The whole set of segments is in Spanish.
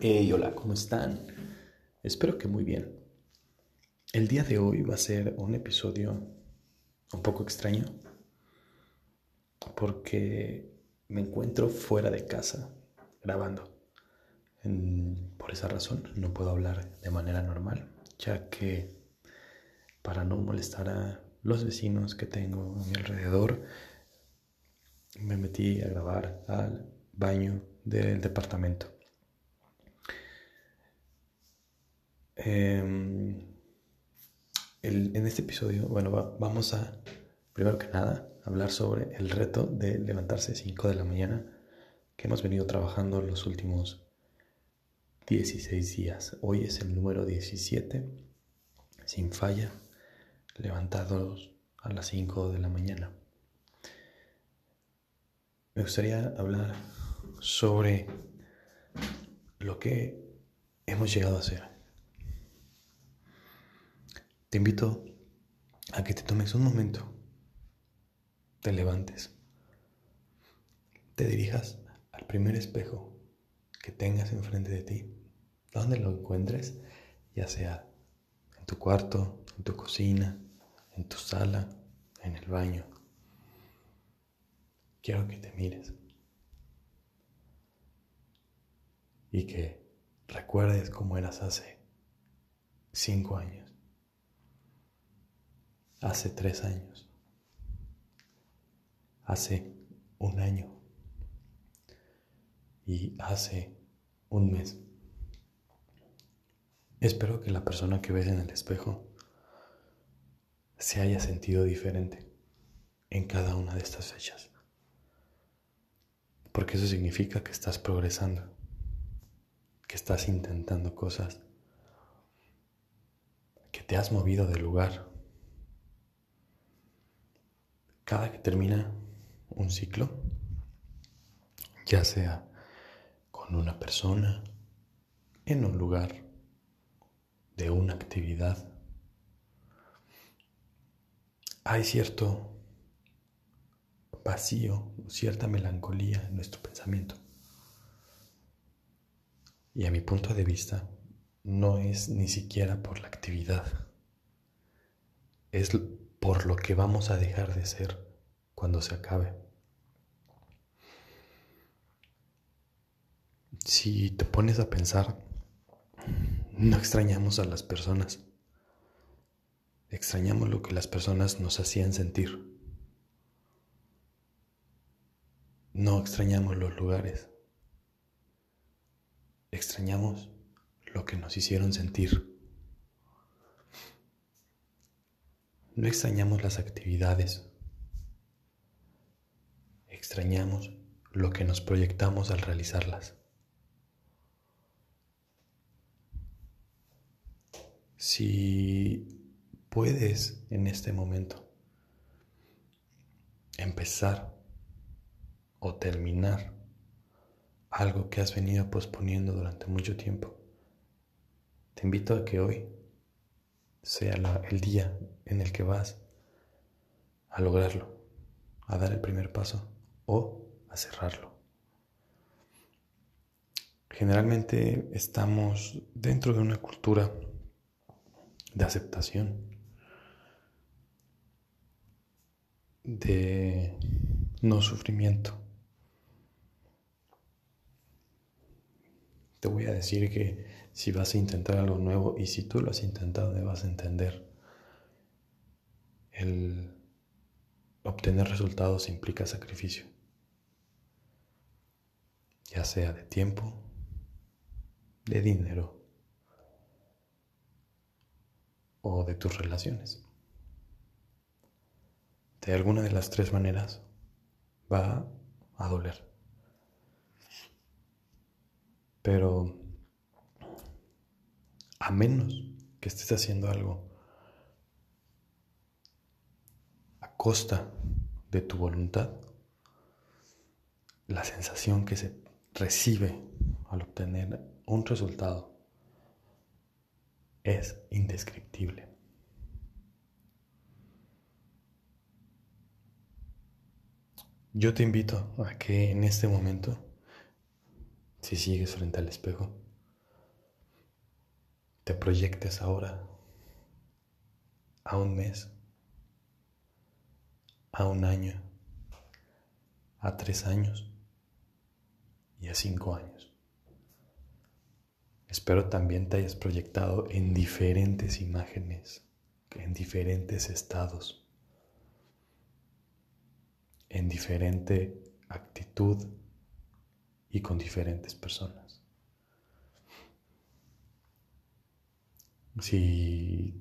Hey, hola, ¿cómo están? Espero que muy bien. El día de hoy va a ser un episodio un poco extraño porque me encuentro fuera de casa grabando. por esa razón no puedo hablar de manera normal, ya que para no molestar a los vecinos que tengo a mi alrededor, me metí a grabar al baño del departamento. Em, en este episodio, bueno, vamos a, primero que nada, hablar sobre el reto de levantarse a 5 de la mañana que hemos venido trabajando los últimos 16 días. Hoy es el número 17, sin falla, levantados a las 5 de la mañana. Me gustaría hablar sobre lo que hemos llegado a hacer. Te invito a que te tomes un momento, te levantes, te dirijas al primer espejo que tengas enfrente de ti, donde lo encuentres, ya sea en tu cuarto, en tu cocina, en tu sala, en el baño. Quiero que te mires. Y que recuerdes cómo eras hace cinco años hace tres años, hace un año y hace un mes. Espero que la persona que ves en el espejo se haya sentido diferente en cada una de estas fechas. Porque eso significa que estás progresando, que estás intentando cosas, que te has movido de lugar cada que termina un ciclo, ya sea con una persona, en un lugar, de una actividad, hay cierto vacío, cierta melancolía en nuestro pensamiento. Y a mi punto de vista, no es ni siquiera por la actividad, es por lo que vamos a dejar de ser cuando se acabe. Si te pones a pensar, no extrañamos a las personas, extrañamos lo que las personas nos hacían sentir. No extrañamos los lugares, extrañamos lo que nos hicieron sentir. No extrañamos las actividades, extrañamos lo que nos proyectamos al realizarlas. Si puedes en este momento empezar o terminar algo que has venido posponiendo durante mucho tiempo, te invito a que hoy sea el día en el que vas a lograrlo, a dar el primer paso o a cerrarlo. Generalmente estamos dentro de una cultura de aceptación, de no sufrimiento. Te voy a decir que si vas a intentar algo nuevo y si tú lo has intentado, debas entender. El obtener resultados implica sacrificio, ya sea de tiempo, de dinero o de tus relaciones. De alguna de las tres maneras va a doler. Pero a menos que estés haciendo algo a costa de tu voluntad, la sensación que se recibe al obtener un resultado es indescriptible. Yo te invito a que en este momento, si sigues frente al espejo, te proyectes ahora a un mes, a un año, a tres años y a cinco años. Espero también te hayas proyectado en diferentes imágenes, en diferentes estados, en diferente actitud y con diferentes personas. Si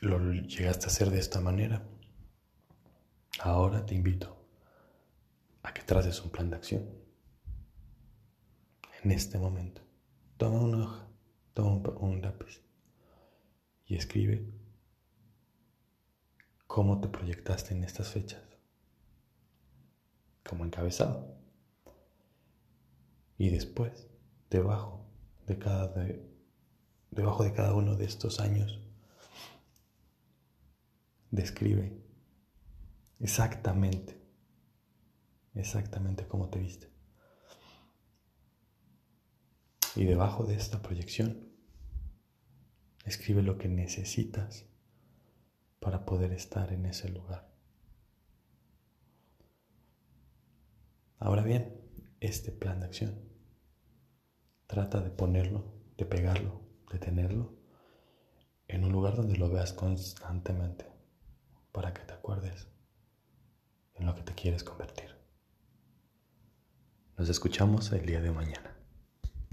lo llegaste a hacer de esta manera, ahora te invito a que traces un plan de acción en este momento. Toma una hoja, toma un, lápiz y escribe cómo te proyectaste en estas fechas, como encabezado. Y después, debajo de cada, debajo de cada uno de estos años, describe exactamente, exactamente cómo te viste. Y debajo de esta proyección, escribe lo que necesitas para poder estar en ese lugar. Ahora bien, este plan de acción, trata de ponerlo, de pegarlo, de tenerlo en un lugar donde lo veas constantemente para que te acuerdes en lo que te quieres convertir. Nos escuchamos el día de mañana.